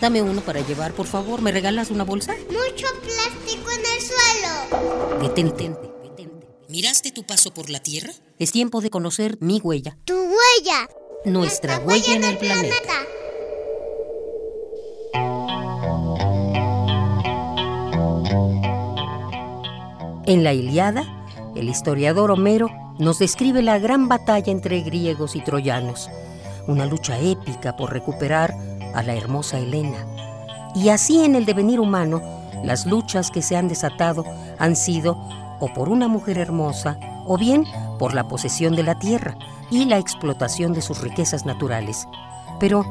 Dame uno para llevar, por favor. ¿Me regalas una bolsa? Mucho plástico en el suelo. Detente. ¿Miraste tu paso por la Tierra? Es tiempo de conocer mi huella. Tu huella. Nuestra huella en el planeta. En la Iliada, el historiador Homero nos describe la gran batalla entre griegos y troyanos, una lucha épica por recuperar a la hermosa Helena. Y así en el devenir humano, las luchas que se han desatado han sido o por una mujer hermosa o bien por la posesión de la tierra y la explotación de sus riquezas naturales. Pero,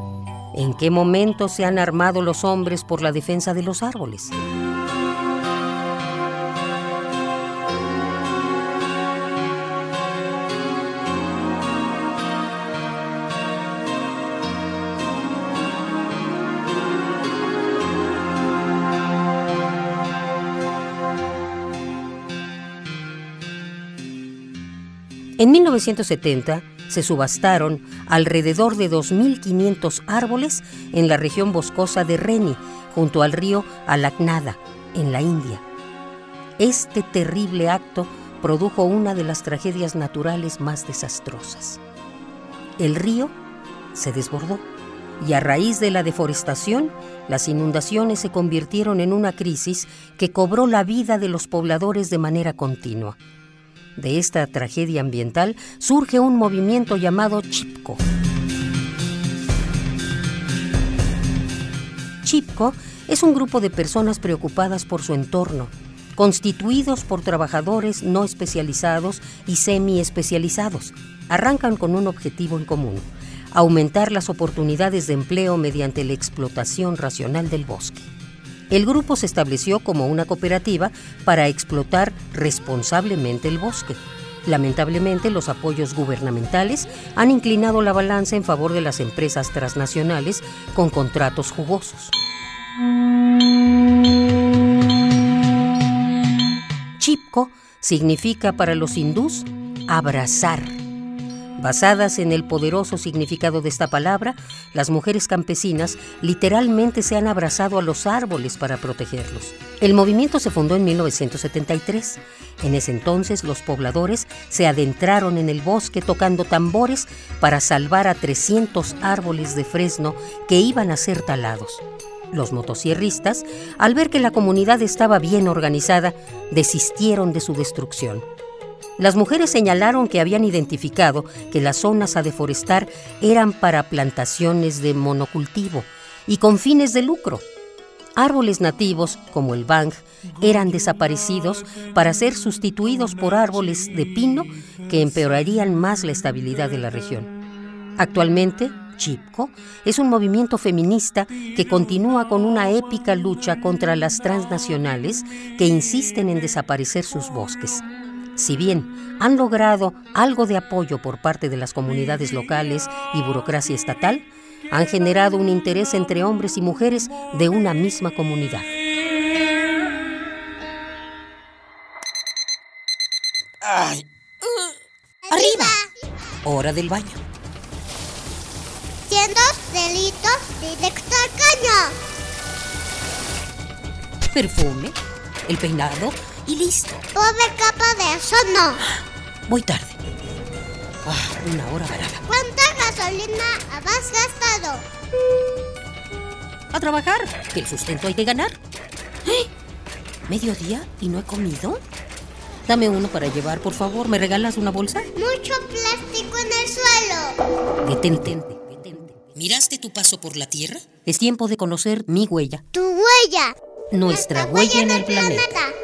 ¿en qué momento se han armado los hombres por la defensa de los árboles? En 1970 se subastaron alrededor de 2.500 árboles en la región boscosa de Reni, junto al río Alaknada, en la India. Este terrible acto produjo una de las tragedias naturales más desastrosas. El río se desbordó y a raíz de la deforestación, las inundaciones se convirtieron en una crisis que cobró la vida de los pobladores de manera continua. De esta tragedia ambiental surge un movimiento llamado Chipko. Chipko es un grupo de personas preocupadas por su entorno, constituidos por trabajadores no especializados y semi-especializados. Arrancan con un objetivo en común, aumentar las oportunidades de empleo mediante la explotación racional del bosque. El grupo se estableció como una cooperativa para explotar responsablemente el bosque. Lamentablemente, los apoyos gubernamentales han inclinado la balanza en favor de las empresas transnacionales con contratos jugosos. Chipko significa para los hindús abrazar. Basadas en el poderoso significado de esta palabra, las mujeres campesinas literalmente se han abrazado a los árboles para protegerlos. El movimiento se fundó en 1973. En ese entonces los pobladores se adentraron en el bosque tocando tambores para salvar a 300 árboles de fresno que iban a ser talados. Los motosierristas, al ver que la comunidad estaba bien organizada, desistieron de su destrucción. Las mujeres señalaron que habían identificado que las zonas a deforestar eran para plantaciones de monocultivo y con fines de lucro. Árboles nativos, como el bang, eran desaparecidos para ser sustituidos por árboles de pino que empeorarían más la estabilidad de la región. Actualmente, Chipko es un movimiento feminista que continúa con una épica lucha contra las transnacionales que insisten en desaparecer sus bosques. Si bien han logrado algo de apoyo por parte de las comunidades locales y burocracia estatal, han generado un interés entre hombres y mujeres de una misma comunidad. Ay. Arriba. Hora del baño. Siendo delitos directo al caño. Perfume, el peinado y listo. Pobre capa de eso no. Voy tarde. Ah, una hora varada. ¿Cuánta gasolina has gastado? A trabajar, que el sustento hay que ganar. ¡Eh! ¿Mediodía y no he comido? Dame uno para llevar, por favor. ¿Me regalas una bolsa? Mucho plástico en el suelo. Detente. ¿Miraste tu paso por la Tierra? Es tiempo de conocer mi huella. Tu huella. Nuestra huella en el planeta.